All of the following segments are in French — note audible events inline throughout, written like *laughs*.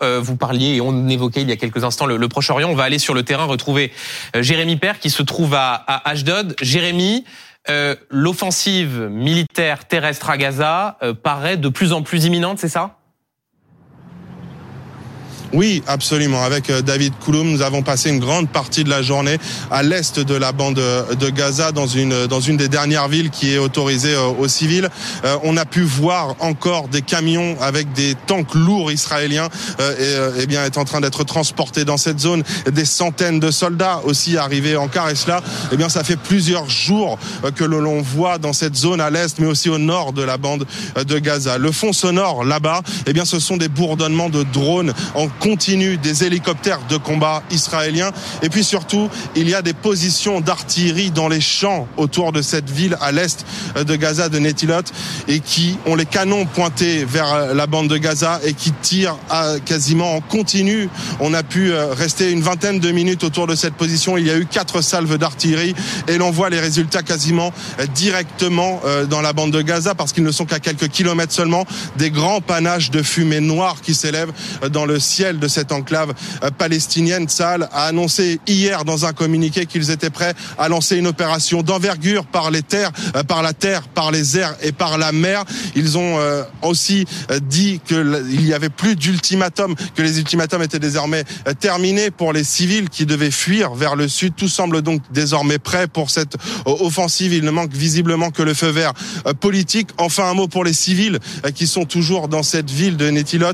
Info. vous parliez et on évoquait il y a quelques instants le, Proche-Orient. On va aller sur le terrain retrouver Jérémy Père qui se trouve à, à Ashdod. Jérémy, l'offensive militaire terrestre à Gaza paraît de plus en plus imminente, c'est ça? Oui, absolument. Avec euh, David Kouloum, nous avons passé une grande partie de la journée à l'est de la bande de Gaza, dans une dans une des dernières villes qui est autorisée euh, aux civils. Euh, on a pu voir encore des camions avec des tanks lourds israéliens et, et bien est en train d'être transportés dans cette zone. Des centaines de soldats aussi arrivés en car et cela, eh bien, ça fait plusieurs jours que l'on voit dans cette zone à l'est, mais aussi au nord de la bande de Gaza. Le fond sonore là-bas, eh bien, ce sont des bourdonnements de drones en continue des hélicoptères de combat israéliens. Et puis surtout, il y a des positions d'artillerie dans les champs autour de cette ville à l'est de Gaza, de Netilot, et qui ont les canons pointés vers la bande de Gaza et qui tirent quasiment en continu. On a pu euh, rester une vingtaine de minutes autour de cette position. Il y a eu quatre salves d'artillerie et l'on voit les résultats quasiment euh, directement euh, dans la bande de Gaza parce qu'ils ne sont qu'à quelques kilomètres seulement des grands panaches de fumée noire qui s'élèvent dans le ciel de cette enclave euh, palestinienne. Saal a annoncé hier dans un communiqué qu'ils étaient prêts à lancer une opération d'envergure par les terres, euh, par la terre, par les airs et par la mer. Ils ont euh, aussi dit qu'il y avait plus d'ultimatum, que les ultimatums étaient désormais terminés pour les civils qui devaient fuir vers le sud. Tout semble donc désormais prêt pour cette offensive. Il ne manque visiblement que le feu vert politique. Enfin, un mot pour les civils qui sont toujours dans cette ville de Netilot.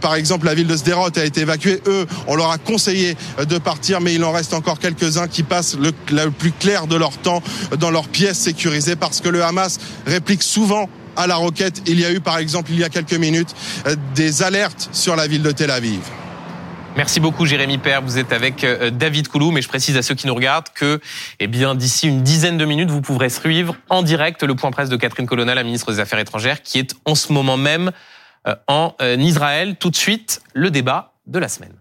Par exemple, la ville de Sderot a été évacué. Eux, on leur a conseillé de partir, mais il en reste encore quelques-uns qui passent le, plus clair de leur temps dans leurs pièces sécurisées parce que le Hamas réplique souvent à la roquette. Il y a eu, par exemple, il y a quelques minutes, des alertes sur la ville de Tel Aviv. Merci beaucoup Jérémy Père, vous êtes avec euh, David Koulou, mais je précise à ceux qui nous regardent que eh bien d'ici une dizaine de minutes, vous pourrez suivre en direct le point presse de Catherine Colonna, la ministre des Affaires étrangères, qui est en ce moment même euh, en euh, Israël. Tout de suite, le débat de la semaine.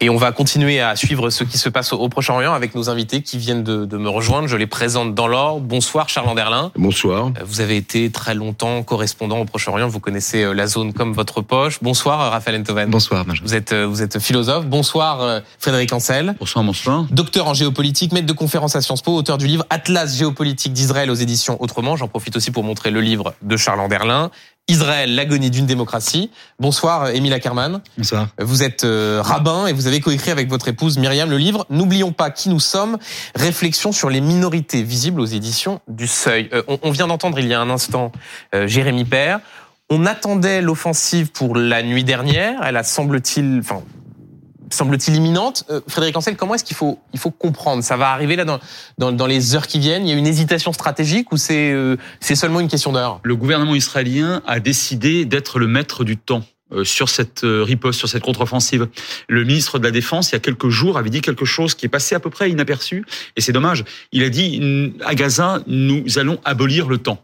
Et on va continuer à suivre ce qui se passe au Proche-Orient avec nos invités qui viennent de, me rejoindre. Je les présente dans l'ordre. Bonsoir Charles Anderlin. Bonsoir. Euh, vous avez été très longtemps correspondant au Proche-Orient. Vous connaissez euh, la zone comme votre poche. Bonsoir euh, Raphaël Enthoven. Bonsoir. Vous êtes, vous êtes philosophe. Bonsoir Frédéric Ancel. Bonsoir, bonsoir. Docteur en géopolitique, maître de conférence à Sciences Po, auteur du livre Atlas géopolitique d'Israël aux éditions Autrement. J'en profite aussi pour montrer le livre de Charles Anderlin. Israël, l'agonie d'une démocratie. Bonsoir, Émile Ackerman. Bonsoir. Vous êtes euh, rabbin et vous avez coécrit avec votre épouse Myriam le livre N'oublions pas qui nous sommes, réflexion sur les minorités visibles aux éditions du Seuil. Euh, on, vient d'entendre il y a un instant euh, Jérémy Père. On attendait l'offensive pour la nuit dernière. Elle a, semble-t-il, enfin, semble-t-il imminente. Euh, Frédéric Ancel, comment est-ce qu'il faut, il faut comprendre? Ça va arriver là dans, dans, dans, les heures qui viennent? Il y a une hésitation stratégique ou c'est euh, c'est seulement une question d'heure? Le gouvernement israélien a décidé d'être le maître du temps euh, sur cette riposte, sur cette contre-offensive. Le ministre de la Défense, il y a quelques jours, avait dit quelque chose qui est passé à peu près inaperçu, et c'est dommage. Il a dit, à Gaza, nous allons abolir le temps.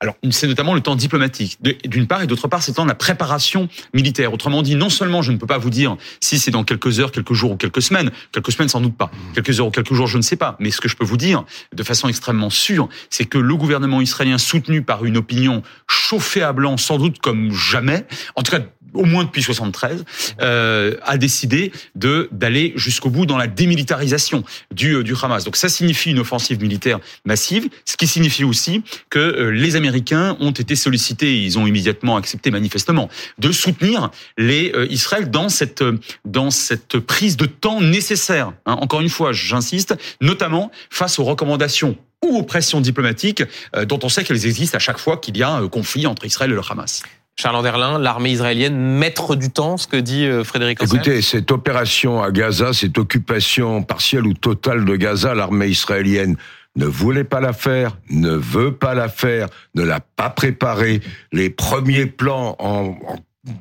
Alors, c'est notamment le temps diplomatique, d'une part, et d'autre part, c'est le temps de la préparation militaire. Autrement dit, non seulement je ne peux pas vous dire si c'est dans quelques heures, quelques jours ou quelques semaines, quelques semaines sans doute pas, quelques heures ou quelques jours, je ne sais pas, mais ce que je peux vous dire de façon extrêmement sûre, c'est que le gouvernement israélien, soutenu par une opinion chauffée à blanc, sans doute comme jamais, en tout cas au moins depuis 73, euh, a décidé de d'aller jusqu'au bout dans la démilitarisation du, euh, du Hamas. Donc ça signifie une offensive militaire massive, ce qui signifie aussi que euh, les Américains ont été sollicités, ils ont immédiatement accepté manifestement, de soutenir les euh, Israël dans cette dans cette prise de temps nécessaire. Hein. Encore une fois, j'insiste, notamment face aux recommandations ou aux pressions diplomatiques dont on sait qu'elles existent à chaque fois qu'il y a un conflit entre Israël et le Hamas. Charles Anderlin, l'armée israélienne, maître du temps, ce que dit euh, Frédéric Ancel Écoutez, cette opération à Gaza, cette occupation partielle ou totale de Gaza, l'armée israélienne ne voulait pas la faire, ne veut pas la faire, ne l'a pas préparée. Les premiers plans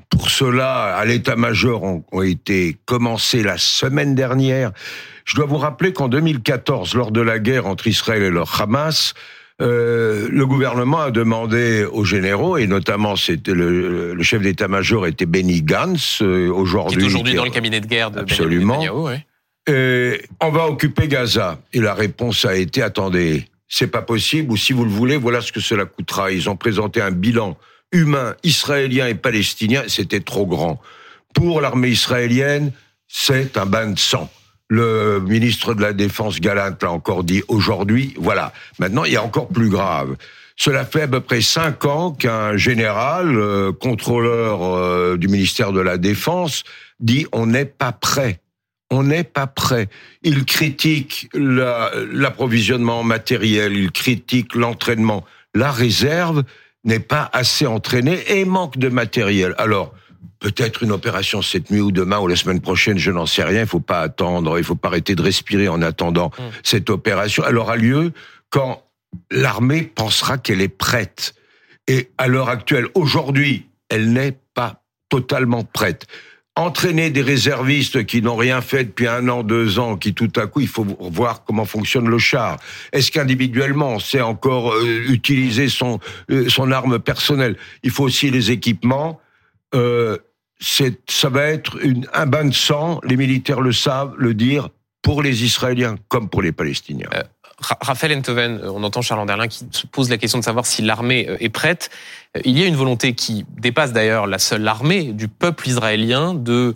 pour cela à l'état-major ont été commencés la semaine dernière. Je dois vous rappeler qu'en 2014, lors de la guerre entre Israël et le Hamas, euh, le gouvernement a demandé aux généraux, et notamment c'était le, chef d'état-major était Benny Gantz, euh, aujourd'hui. Qui est aujourd'hui dans le cabinet de guerre de Absolument. on va occuper Gaza. Et la réponse a été attendez, c'est pas possible, ou si vous le voulez, voilà ce que cela coûtera. Ils ont présenté un bilan humain israélien et palestinien, c'était trop grand. Pour l'armée israélienne, c'est un bain de sang. Le ministre de la Défense Galant l'a encore dit aujourd'hui. Voilà. Maintenant, il y a encore plus grave. Cela fait à peu près cinq ans qu'un général, euh, contrôleur euh, du ministère de la Défense, dit on n'est pas prêt. On n'est pas prêt. Il critique l'approvisionnement matériel, il critique l'entraînement. La réserve n'est pas assez entraînée et manque de matériel. Alors, peut-être une opération cette nuit ou demain ou la semaine prochaine, je n'en sais rien. Il faut pas attendre, il faut pas arrêter de respirer en attendant mmh. cette opération. Elle aura lieu quand l'armée pensera qu'elle est prête. Et à l'heure actuelle, aujourd'hui, elle n'est pas totalement prête. Entraîner des réservistes qui n'ont rien fait depuis un an, deux ans, qui tout à coup, il faut voir comment fonctionne le char. Est-ce qu'individuellement, on sait encore euh, utiliser son, euh, son arme personnelle? Il faut aussi les équipements. Euh, ça va être un bain de sang, les militaires le savent, le dire, pour les Israéliens comme pour les Palestiniens. Euh, Raphaël Enthoven, euh, on entend Charles Anderlin qui se pose la question de savoir si l'armée euh, est prête. Il y a une volonté qui dépasse d'ailleurs la seule armée du peuple israélien de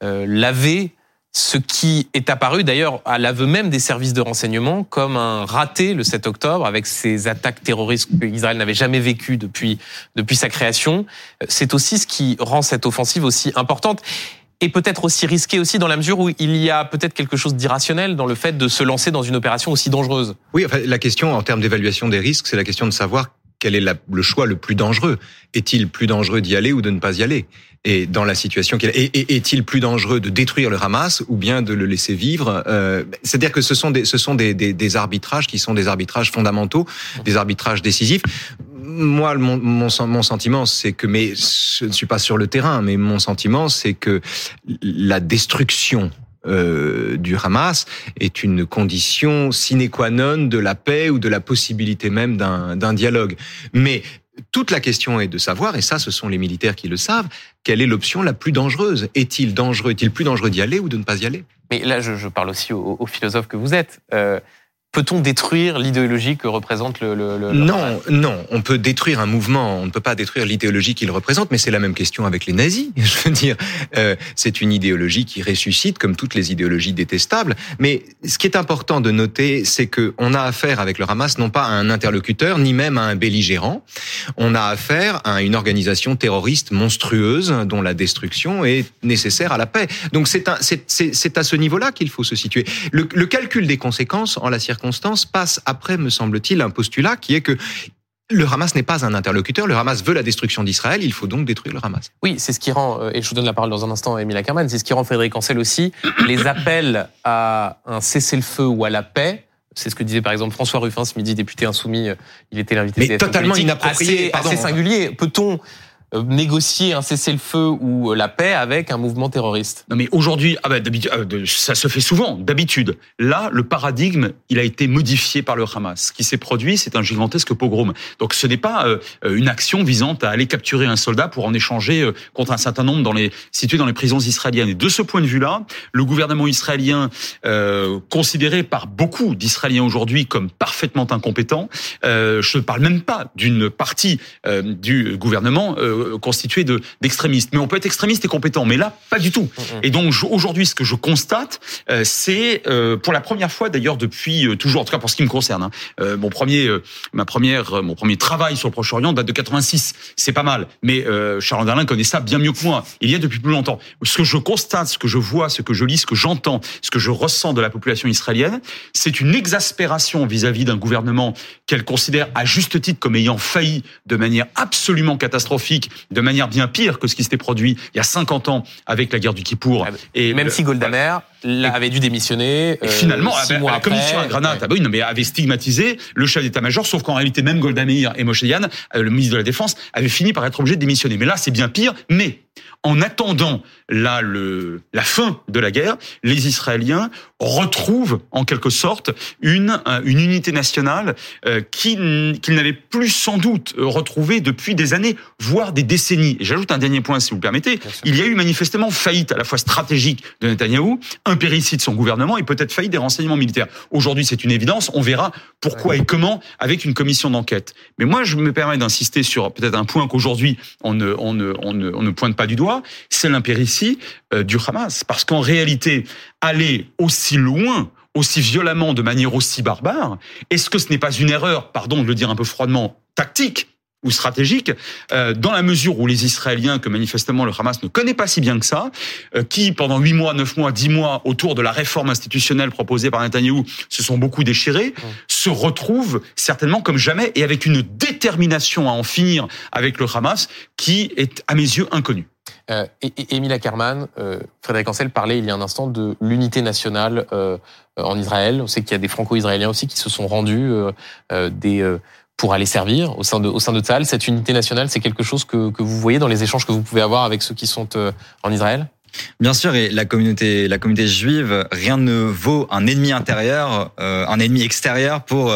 laver ce qui est apparu d'ailleurs à l'aveu même des services de renseignement comme un raté le 7 octobre avec ces attaques terroristes qu'Israël n'avait jamais vécues depuis, depuis sa création. C'est aussi ce qui rend cette offensive aussi importante et peut-être aussi risquée aussi dans la mesure où il y a peut-être quelque chose d'irrationnel dans le fait de se lancer dans une opération aussi dangereuse. Oui, enfin, la question en termes d'évaluation des risques, c'est la question de savoir quel est le choix le plus dangereux? Est-il plus dangereux d'y aller ou de ne pas y aller? Et dans la situation qu'il est-il plus dangereux de détruire le Hamas ou bien de le laisser vivre? Euh, C'est-à-dire que ce sont des, ce sont des, des, des, arbitrages qui sont des arbitrages fondamentaux, des arbitrages décisifs. Moi, mon, mon, mon sentiment, c'est que, mais je ne suis pas sur le terrain, mais mon sentiment, c'est que la destruction euh, du Hamas est une condition sine qua non de la paix ou de la possibilité même d'un dialogue. Mais toute la question est de savoir, et ça ce sont les militaires qui le savent, quelle est l'option la plus dangereuse Est-il dangereux, est-il plus dangereux d'y aller ou de ne pas y aller? Mais là, je, parle aussi aux, philosophes que vous êtes. Euh, Peut-on détruire l'idéologie que représente le, le, Non, non. On peut détruire un mouvement. On ne peut pas détruire l'idéologie qu'il représente. Mais c'est la même question avec les nazis. *laughs* Je veux dire, euh, c'est une idéologie qui ressuscite, comme toutes les idéologies détestables. Mais ce qui est important de noter, c'est que on a affaire avec le Hamas non pas à un interlocuteur, ni même à un belligérant. On a affaire à une organisation terroriste monstrueuse dont la destruction est nécessaire à la paix. Donc c'est à ce niveau-là qu'il faut se situer. Le, le calcul des conséquences en la circonstance circonstance passe après, me semble-t-il, un postulat qui est que le Hamas n'est pas un interlocuteur. Le Hamas veut la destruction d'Israël. Il faut donc détruire le Hamas. Oui, c'est ce qui rend, euh, et je vous donne la parole dans un instant, Émile Ackerman, c'est ce qui rend Frédéric Ancel aussi *coughs* les appels à un cessez-le-feu ou à la paix. C'est ce que disait par exemple François Ruffin ce midi, député insoumis. Euh, il était l'invité. Mais totalement inapproprié. Assez, assez singulier. Peut-on négocier un cessez-le-feu ou euh, la paix avec un mouvement terroriste. Non mais aujourd'hui, ah bah, euh, ça se fait souvent, d'habitude. Là, le paradigme, il a été modifié par le Hamas. Ce qui s'est produit, c'est un gigantesque pogrom. Donc ce n'est pas une action visant à aller capturer un soldat pour en échanger contre un certain nombre dans situés dans les prisons israéliennes. Et de ce point de vue-là, le gouvernement israélien, euh, considéré par beaucoup d'Israéliens aujourd'hui comme parfaitement incompétent, euh, je ne parle même pas d'une partie du gouvernement euh, constitué de d'extrémistes. Mais on peut être extrémiste et compétent, mais là, pas du tout. Mm, mm. Et donc aujourd'hui, ce que je constate, euh, c'est euh, pour la première fois d'ailleurs depuis toujours, en tout cas pour ce qui me concerne, hein, mon premier, ma première, mon premier travail sur le Proche-Orient date de 86. C'est pas mal, mais Charles Anderlin connaît ça bien mieux que moi. Il y a depuis plus longtemps. Ce que je constate, ce que je vois, ce que je lis, ce que j'entends, ce que je ressens de la population israélienne, c'est une exaspération vis-à-vis d'un gouvernement qu'elle considère à juste titre comme ayant failli de manière absolument catastrophique de manière bien pire que ce qui s'était produit il y a 50 ans avec la guerre du Kippour. Ah, et même si Golda Meir avait dû démissionner. Euh, finalement, la commission à Granate, ah bah mais avait stigmatisé le chef d'état-major, sauf qu'en réalité, même Golda Meir et Moshe Yann, euh, le ministre de la Défense, avaient fini par être obligés de démissionner. Mais là, c'est bien pire. Mais en attendant là le, la fin de la guerre, les Israéliens retrouve en quelque sorte une, euh, une unité nationale euh, qu'il n'avait plus sans doute retrouvé depuis des années, voire des décennies. Et j'ajoute un dernier point, si vous le permettez. Il y a eu manifestement faillite à la fois stratégique de Netanyahou, impéritie de son gouvernement et peut-être faillite des renseignements militaires. Aujourd'hui, c'est une évidence. On verra pourquoi et comment avec une commission d'enquête. Mais moi, je me permets d'insister sur peut-être un point qu'aujourd'hui on ne, on, ne, on, ne, on ne pointe pas du doigt, c'est l'impéritie euh, du Hamas. Parce qu'en réalité, aller aussi loin, aussi violemment, de manière aussi barbare, est-ce que ce n'est pas une erreur, pardon de le dire un peu froidement, tactique ou stratégique, euh, dans la mesure où les Israéliens, que manifestement le Hamas ne connaît pas si bien que ça, euh, qui pendant huit mois, neuf mois, dix mois, autour de la réforme institutionnelle proposée par Netanyahou, se sont beaucoup déchirés, se retrouvent certainement comme jamais et avec une détermination à en finir avec le Hamas qui est à mes yeux inconnue. Euh, et, Émile Ackerman, euh, Frédéric Ancel parlait il y a un instant de l'unité nationale euh, en Israël. On sait qu'il y a des franco-israéliens aussi qui se sont rendus euh, des, pour aller servir au sein de, au sein de Tzal. Cette unité nationale, c'est quelque chose que, que vous voyez dans les échanges que vous pouvez avoir avec ceux qui sont en Israël? Bien sûr, et la communauté, la communauté juive, rien ne vaut un ennemi intérieur, un ennemi extérieur pour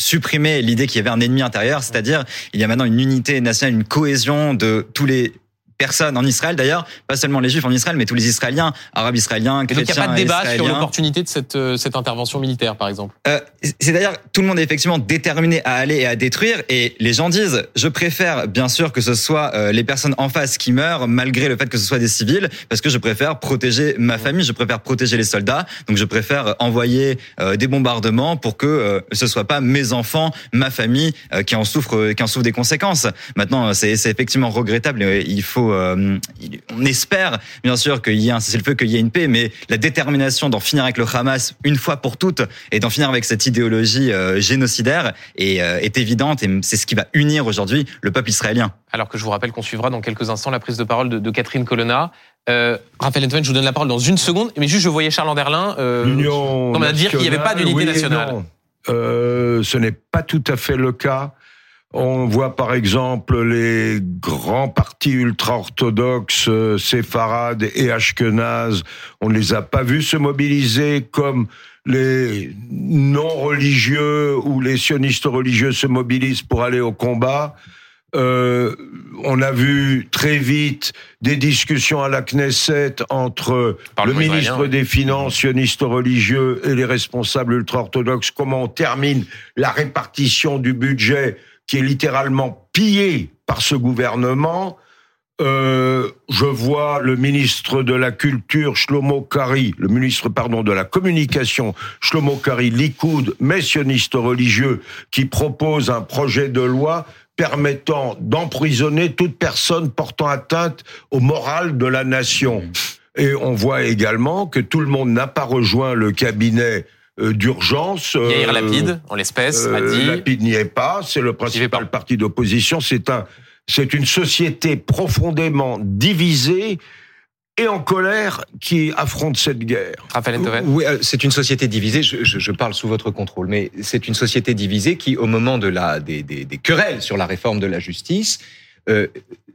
supprimer l'idée qu'il y avait un ennemi intérieur, c'est-à-dire il y a maintenant une unité nationale, une cohésion de tous les personne en Israël d'ailleurs, pas seulement les Juifs en Israël, mais tous les Israéliens, Arabes israéliens, chrétiens. donc il n'y a pas de débat sur l'opportunité de cette, euh, cette intervention militaire, par exemple? Euh, c'est d'ailleurs tout le monde est effectivement déterminé à aller et à détruire, et les gens disent je préfère bien sûr que ce soit euh, les personnes en face qui meurent, malgré le fait que ce soit des civils, parce que je préfère protéger ma famille, je préfère protéger les soldats, donc je préfère envoyer euh, des bombardements pour que ce soit pas mes enfants, ma famille qui en souffrent, qui en souffrent des conséquences. Maintenant, c'est effectivement regrettable. Il faut euh, on espère bien sûr qu'il y ait un cessez-le-feu, qu'il y ait une paix, mais la détermination d'en finir avec le Hamas une fois pour toutes et d'en finir avec cette idéologie euh, génocidaire est, euh, est évidente et c'est ce qui va unir aujourd'hui le peuple israélien. Alors que je vous rappelle qu'on suivra dans quelques instants la prise de parole de, Catherine Colonna. Euh, Raphaël Antoine, je vous donne la parole dans une seconde, mais juste je voyais Charles Anderlin euh, dire qu'il n'y avait pas d'unité nationale. ce n'est pas tout à fait le cas. On voit par exemple les grands partis ultra-orthodoxes, euh, séfarades et ashkenazes, on ne les a pas vus se mobiliser comme les non-religieux ou les sionistes religieux se mobilisent pour aller au combat. Euh, on a vu très vite des discussions à la Knesset entre le ministre des Finances, sioniste religieux, et les responsables ultra-orthodoxes. Comment on termine la répartition du budget qui est littéralement pillé par ce gouvernement. Euh, je vois le ministre de la Culture, Shlomo Kari, le ministre, pardon, de la Communication, Shlomo Kari, Likoud, messionniste religieux, qui propose un projet de loi permettant d'emprisonner toute personne portant atteinte au moral de la nation. Et on voit également que tout le monde n'a pas rejoint le cabinet d'urgence. Yair euh, Lapide, en l'espèce, a dit. Lapide n'y est pas, c'est le principal parti d'opposition. C'est un, c'est une société profondément divisée et en colère qui affronte cette guerre. Raphaël Oui, euh, c'est une société divisée. Je, je, je, parle sous votre contrôle, mais c'est une société divisée qui, au moment de la des, des, des querelles sur la réforme de la justice, euh,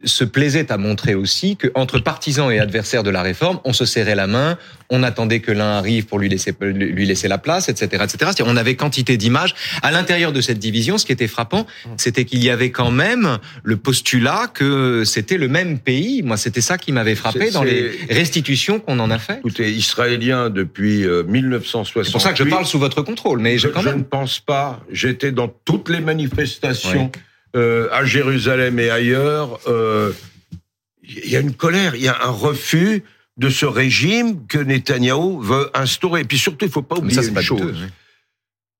se plaisait à montrer aussi que entre partisans et adversaires de la réforme, on se serrait la main, on attendait que l'un arrive pour lui laisser lui laisser la place, etc., etc. On avait quantité d'images à l'intérieur de cette division. Ce qui était frappant, c'était qu'il y avait quand même le postulat que c'était le même pays. Moi, c'était ça qui m'avait frappé dans les restitutions qu'on en a fait. Écoutez, israélien depuis 1960. Euh, C'est pour ça que je parle sous votre contrôle, mais je, quand même... je ne pense pas. J'étais dans toutes les manifestations. Euh, à Jérusalem et ailleurs, euh, il y a une colère, il y a un refus de ce régime que Netanyahou veut instaurer. Et puis surtout, il ne faut pas oublier une chose.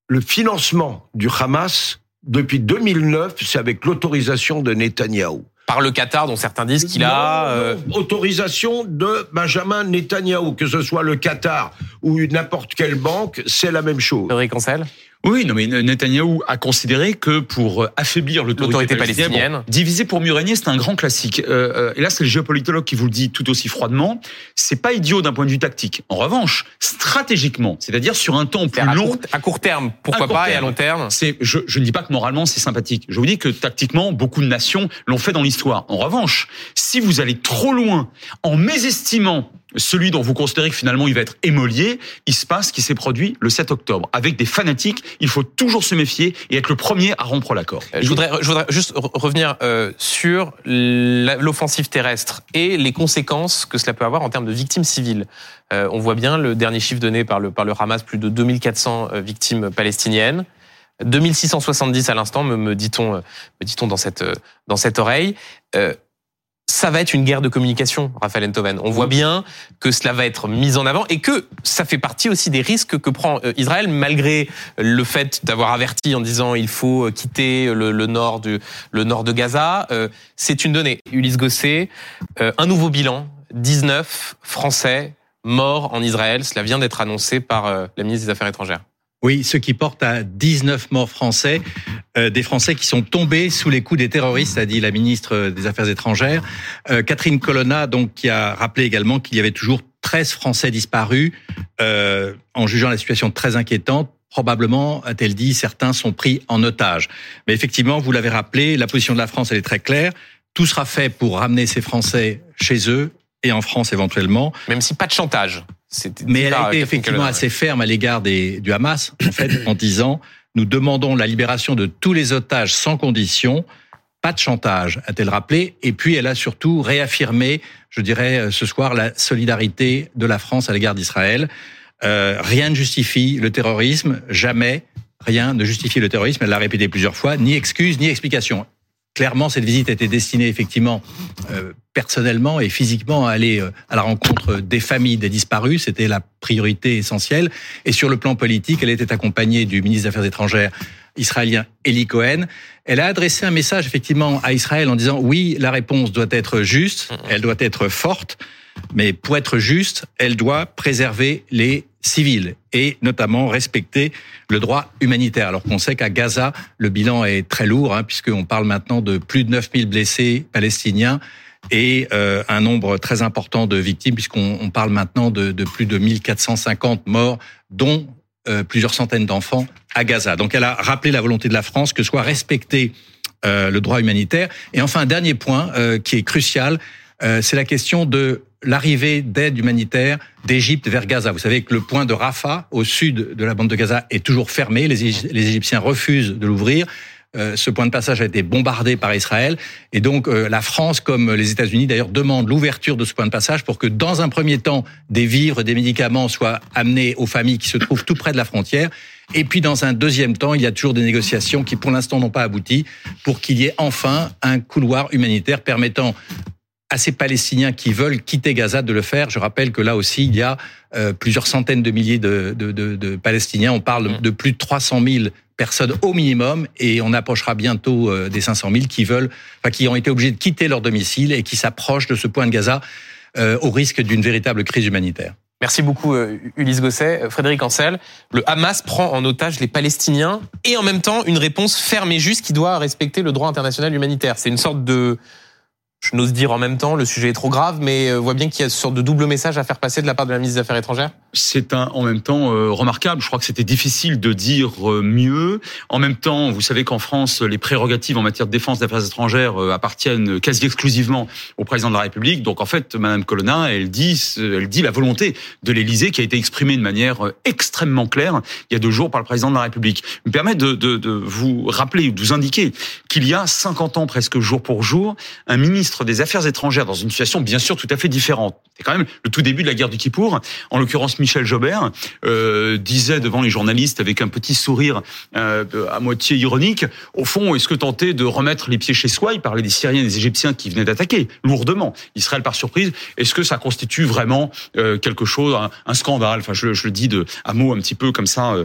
Le financement du Hamas, depuis 2009, c'est avec l'autorisation de Netanyahou. Par le Qatar, dont certains disent qu'il a... Euh, autorisation de Benjamin Netanyahou, que ce soit le Qatar ou n'importe quelle banque, c'est la même chose. Frédéric Ancel? Oui, non, mais Netanyahou a considéré que pour euh, affaiblir l'autorité palestinienne, diviser pour mieux régner, c'est un grand classique. Euh, euh, et là, c'est le géopolitologue qui vous le dit tout aussi froidement. C'est pas idiot d'un point de vue tactique. En revanche, stratégiquement, c'est-à-dire sur un temps plus long, à court terme, pourquoi pas, et à long terme. C'est, je, je ne dis pas que moralement c'est sympathique. Je vous dis que tactiquement, beaucoup de nations l'ont fait dans l'histoire. En revanche, si vous allez trop loin en mésestimant celui dont vous considérez que finalement il va être émolié, il se passe ce qui s'est produit le 7 octobre. Avec des fanatiques, il faut toujours se méfier et être le premier à rompre l'accord. Euh, je voudrais, je voudrais juste revenir euh, sur l'offensive terrestre et les conséquences que cela peut avoir en termes de victimes civiles. Euh, on voit bien le dernier chiffre donné par le, par le Hamas, plus de 2400 victimes palestiniennes. 2670 à l'instant, me, me dit-on, me dit-on dans cette dans cette oreille. Euh, ça va être une guerre de communication, Raphaël Enthoven. On voit bien que cela va être mis en avant et que ça fait partie aussi des risques que prend euh, Israël, malgré le fait d'avoir averti en disant il faut quitter le, nord du le nord de Gaza. Euh, c'est une donnée. Ulysse Gosset, euh, un nouveau bilan 19 Français morts en Israël. Cela vient d'être annoncé par la ministre des Affaires étrangères. Oui, ce qui porte à 19 morts français, euh, des Français qui sont tombés sous les coups des terroristes, a dit la ministre des Affaires étrangères. Euh, Catherine Colonna, donc, qui a rappelé également qu'il y avait toujours 13 Français disparus, euh, en jugeant la situation très inquiétante. Probablement, a-t-elle dit, certains sont pris en otage. Mais effectivement, vous l'avez rappelé, la position de la France, elle est très claire. Tout sera fait pour ramener ces Français chez eux et en France éventuellement. Même si pas de chantage. Mais elle a été effectivement assez ferme à l'égard du Hamas, en fait, en disant nous demandons la libération de tous les otages sans condition. Pas de chantage, a-t-elle rappelé. Et puis, elle a surtout réaffirmé, je dirais, euh, ce soir, la solidarité de la France à l'égard d'Israël. Euh, rien ne justifie le terrorisme, jamais rien ne justifie le terrorisme. Elle l'a répété plusieurs fois, ni excuse, ni explication. Clairement, cette visite était destinée effectivement euh, personnellement et physiquement à aller euh, à la rencontre des familles des disparus. C'était la priorité essentielle. Et sur le plan politique, elle était accompagnée du ministre des Affaires étrangères israélien Eli Cohen. Elle a adressé un message effectivement à Israël en disant oui, la réponse doit être juste, elle doit être forte, mais pour être juste, elle doit préserver les civils et notamment respecter le droit humanitaire. Alors qu'on sait qu'à Gaza, le bilan est très lourd, hein, puisqu'on parle maintenant de plus de 9000 blessés palestiniens et euh, un nombre très important de victimes, puisqu'on parle maintenant de, de, plus de 1450 morts, dont euh, plusieurs centaines d'enfants à Gaza. Donc elle a rappelé la volonté de la France que soit respecté euh, le droit humanitaire. Et enfin, un dernier point qui est crucial, c'est la question de l'arrivée d'aide humanitaire d'Égypte vers Gaza. Vous savez que le point de Rafah, au sud de la bande de Gaza, est toujours fermé. Les, Égyptiens refusent de l'ouvrir. Euh, ce point de passage a été bombardé par Israël. Et donc euh, la France, comme les États-Unis d'ailleurs, demandent l'ouverture de ce point de passage pour que dans un premier temps, des vivres, des médicaments soient amenés aux familles qui se trouvent tout près de la frontière. Et puis dans un deuxième temps, il y a toujours des négociations qui pour l'instant n'ont pas abouti pour qu'il y ait enfin un couloir humanitaire permettant à ces Palestiniens qui veulent quitter Gaza de le faire. Je rappelle que là aussi, il y a euh, plusieurs centaines de milliers de, de, de, de, Palestiniens. On parle mm. de plus de 300 000 personnes au minimum, et on approchera bientôt euh, des 500 000 qui veulent, enfin, qui ont été obligés de quitter leur domicile et qui s'approchent de ce point de Gaza euh, au risque d'une véritable crise humanitaire. Merci beaucoup Ulysse Gosset. Frédéric Ancel, le Hamas prend en otage les Palestiniens et en même temps une réponse ferme et juste qui doit respecter le droit international humanitaire. C'est une sorte de je n'ose dire en même temps, le sujet est trop grave, mais euh, voit bien qu'il y a une sorte de double message à faire passer de la part de la ministre des Affaires étrangères. C'est un en même temps euh, remarquable. Je crois que c'était difficile de dire euh, mieux. En même temps, vous savez qu'en France, les prérogatives en matière de défense d'affaires étrangères appartiennent quasi exclusivement au président de la République. Donc en fait, Madame Colonna, elle dit, elle dit la volonté de l'Élysée qui a été exprimée de manière extrêmement claire il y a deux jours par le président de la République. me permet de, de, de vous rappeler ou de vous indiquer qu'il y a 50 ans presque jour pour jour, un ministre des Affaires étrangères dans une situation bien sûr tout à fait différente. C'est quand même le tout début de la guerre du Kippour. En l'occurrence, Michel Jobert euh, disait devant les journalistes avec un petit sourire euh, à moitié ironique, au fond, est-ce que tenter de remettre les pieds chez soi Il parlait des Syriens et des Égyptiens qui venaient d'attaquer lourdement Israël par surprise. Est-ce que ça constitue vraiment euh, quelque chose, un, scandale? Enfin, je, je, le dis de à mots un petit peu comme ça.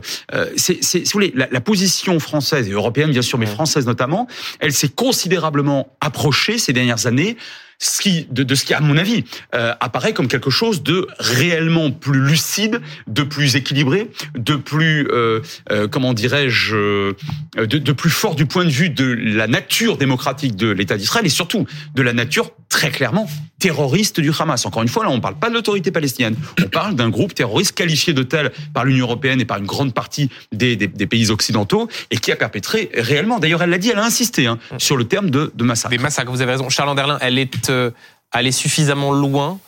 C'est, si vous voulez, la, la, position française et européenne, bien sûr, mais française notamment, elle s'est considérablement approchée ces dernières années ce qui, de, ce qui, à mon avis, euh, apparaît comme quelque chose de réellement plus lucide, de plus équilibré, de plus, euh, euh, comment dirais-je, de, de, plus fort du point de vue de la nature démocratique de l'État d'Israël et surtout de la nature très clairement terroriste du Hamas. Encore une fois, là, on ne parle pas de l'autorité palestinienne, on parle d'un groupe terroriste qualifié de tel par l'Union européenne et par une grande partie des, des, des, pays occidentaux et qui a perpétré réellement. D'ailleurs, elle l'a dit, elle a insisté hein, sur le terme de, de massacre. Des massacres. Vous avez raison, Charles Anderlin. Elle est euh, allée suffisamment loin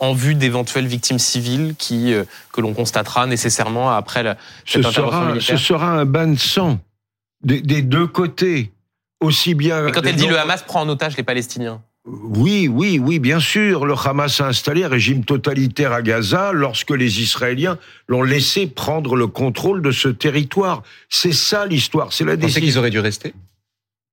en vue d'éventuelles victimes civiles qui que l'on constatera nécessairement après la, cette ce sera, Ce sera un bain de sang des, des deux côtés, aussi bien. Mais quand elle dit le Hamas prend en otage les Palestiniens. Oui, oui, oui, bien sûr. Le Hamas a installé un régime totalitaire à Gaza lorsque les Israéliens l'ont laissé prendre le contrôle de ce territoire. C'est ça l'histoire. C'est la décision. qu'ils auraient dû rester?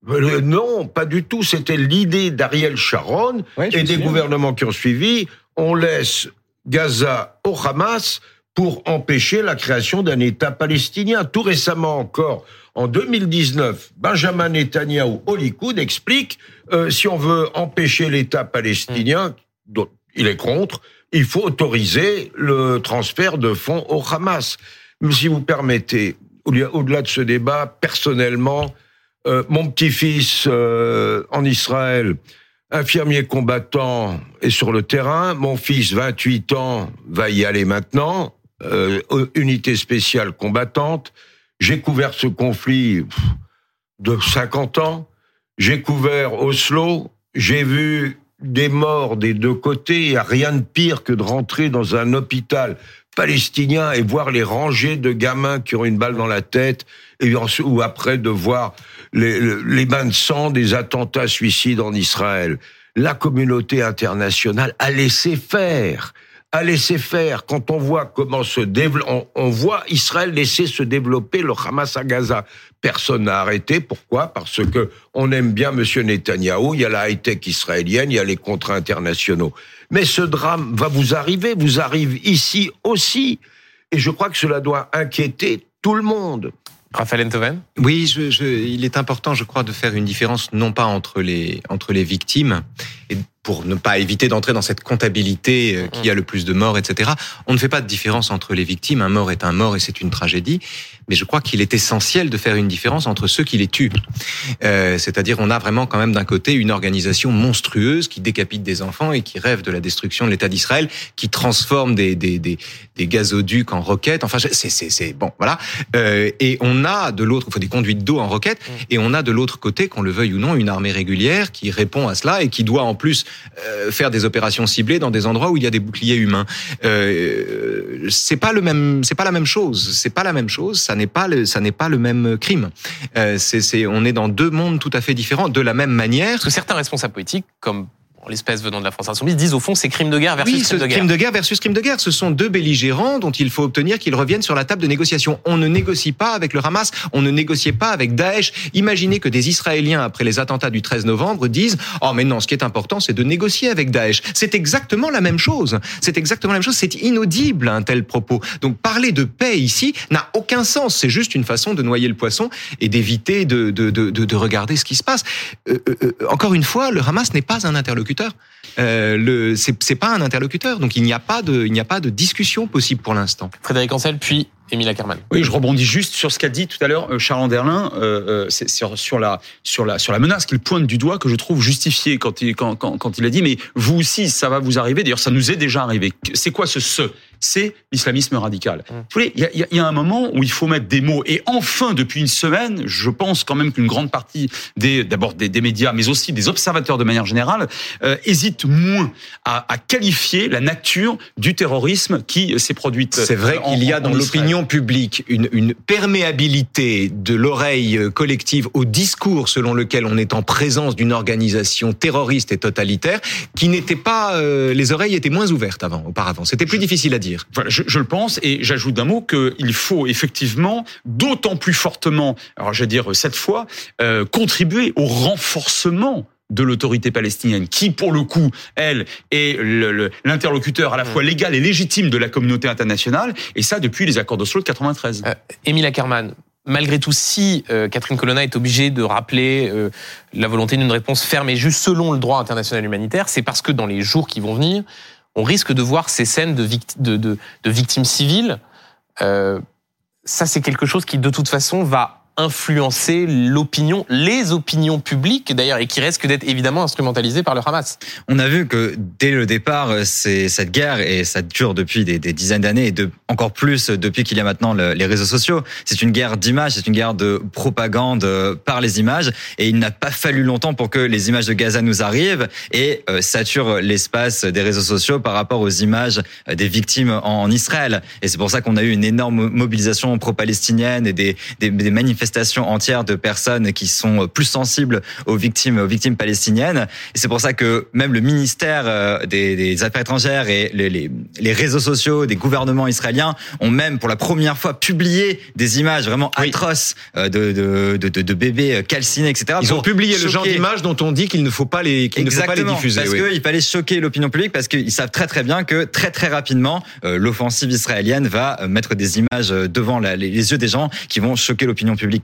Euh, non, pas du tout. C'était l'idée d'Ariel Sharon et des gouvernements qui ont suivi. On laisse Gaza au Hamas pour empêcher la création d'un État palestinien. Tout récemment encore, en 2019, Benjamin Netanyahu au Likoud explique euh, si on veut empêcher l'État palestinien, dont il est contre, il faut autoriser le transfert de fonds au Hamas. Mais si vous permettez, au-delà de ce débat, personnellement, euh, mon petit-fils euh, en Israël, infirmier combattant, est sur le terrain. Mon fils, 28 ans, va y aller maintenant. unité spéciale combattante. J'ai couvert ce conflit de 50 ans. J'ai couvert Oslo. J'ai vu des morts des deux côtés. Il n'y a rien de pire que de rentrer dans un hôpital palestinien et voir les rangées de gamins qui ont une balle dans la tête, ou après de voir les, les bains de sang des attentats suicides en Israël. La communauté internationale a laissé faire a laissé faire. Quand on voit comment se développe, on, voit Israël laisser se développer le Hamas à Gaza. Personne n'a arrêté. Pourquoi? Parce que on aime bien Monsieur Netanyahou. Il y a la high-tech israélienne, il y a les contrats internationaux. Mais ce drame va vous arriver, vous arrive ici aussi. Et je crois que cela doit inquiéter tout le monde. Raphaël Oui, je, je, il est important, je crois, de faire une différence non pas entre les entre les victimes et pour ne pas éviter d'entrer dans cette comptabilité euh, qui a le plus de morts, etc. On ne fait pas de différence entre les victimes. Un mort est un mort et c'est une tragédie. Mais je crois qu'il est essentiel de faire une différence entre ceux qui les tuent. Euh, C'est-à-dire, on a vraiment quand même d'un côté une organisation monstrueuse qui décapite des enfants et qui rêve de la destruction de l'État d'Israël, qui transforme des, des, des, des gazoducs en roquettes. Enfin, c'est c'est bon, voilà. Euh, et on a de l'autre, il faut des conduites d'eau en roquettes, mm. et on a de l'autre côté, qu'on le veuille ou non, une armée régulière qui répond à cela et qui doit en plus euh, faire des opérations ciblées dans des endroits où il y a des boucliers humains. Euh, c'est pas le même, c'est pas la même chose. C'est pas la même chose. Ça n'est pas le, ça n'est pas le même crime. Euh, on est dans deux mondes tout à fait différents. De la même manière. Parce que certains responsables politiques, comme l'espèce venant de la France insoumise, disent au fond c'est crime de guerre versus crime de guerre. crime de guerre versus crime de guerre. Ce sont deux belligérants dont il faut obtenir qu'ils reviennent sur la table de négociation. On ne négocie pas avec le Hamas, on ne négociait pas avec Daesh. Imaginez que des Israéliens, après les attentats du 13 novembre, disent « Oh mais non, ce qui est important, c'est de négocier avec Daesh ». C'est exactement la même chose. C'est exactement la même chose. C'est inaudible un tel propos. Donc parler de paix ici n'a aucun sens. C'est juste une façon de noyer le poisson et d'éviter de, de, de, de, regarder ce qui se passe. Euh, euh, euh, encore une fois, le Hamas n'est pas un interlocuteur euh, le c'est pas un interlocuteur, donc il n'y a pas de il n'y a pas de discussion possible pour l'instant. Frédéric Ancel, puis Émile Ackerman. Oui, je rebondis juste sur ce qu'a dit tout à l'heure euh, Charles Anderlin euh, euh sur, sur, la, sur, la, sur la menace qu'il pointe du doigt que je trouve justifiée quand il, quand, quand, quand il a dit mais vous aussi ça va vous arriver. D'ailleurs ça nous est déjà arrivé. C'est quoi ce ce c'est l'islamisme radical. Mmh. Vous voyez, il y a, y a, un moment où il faut mettre des mots. Et enfin, depuis une semaine, je pense quand même qu'une grande partie des, d'abord des, des, médias, mais aussi des observateurs de manière générale, euh, hésitent moins à, à, qualifier la nature du terrorisme qui s'est produite. C'est vrai qu'il y a dans l'opinion public une, une perméabilité de l'oreille collective au discours selon lequel on est en présence d'une organisation terroriste et totalitaire qui n'était pas euh, les oreilles étaient moins ouvertes avant auparavant c'était plus difficile à dire voilà, je, je le pense et j'ajoute d'un mot qu'il faut effectivement d'autant plus fortement alors je vais dire cette fois euh, contribuer au renforcement de l'autorité palestinienne, qui pour le coup, elle, est l'interlocuteur à la fois mm. légal et légitime de la communauté internationale, et ça depuis les accords d'Oslo de 93. Euh, Émile Ackerman, malgré tout, si euh, Catherine Colonna est obligée de rappeler euh, la volonté d'une réponse ferme et juste selon le droit international humanitaire, c'est parce que dans les jours qui vont venir, on risque de voir ces scènes de, victimes civiles. ça, c'est quelque chose qui, de toute façon, va influencer l'opinion, les opinions publiques d'ailleurs, et qui risquent d'être évidemment instrumentalisées par le Hamas. On a vu que dès le départ, c'est cette guerre et ça dure depuis des, dizaines d'années et encore plus depuis qu'il y a maintenant les réseaux sociaux. C'est une guerre d'images, c'est une guerre de propagande euh, par les images et il n'a pas fallu longtemps pour que les images de Gaza nous arrivent et euh, saturent l'espace des réseaux sociaux par rapport aux images des victimes en Israël. Et c'est pour ça qu'on a eu une énorme mobilisation pro-palestinienne et des, des, des manifestations entières de personnes qui sont plus sensibles aux victimes, aux victimes palestiniennes. Et c'est pour ça que même le ministère euh, des, des Affaires étrangères et les, les, les, réseaux sociaux des gouvernements israéliens ont même pour la première fois publié des images vraiment atroces euh, de, de, de, de, bébés calcinés, etc. Ils ont publié le genre d'images dont on dit qu'il ne faut pas les, qu'il ne faut pas les diffuser. Parce qu'il fallait choquer l'opinion publique, parce qu'ils savent très très bien que très très rapidement, euh, l'offensive israélienne va mettre des images devant la, les yeux des gens qui vont choquer l'opinion publique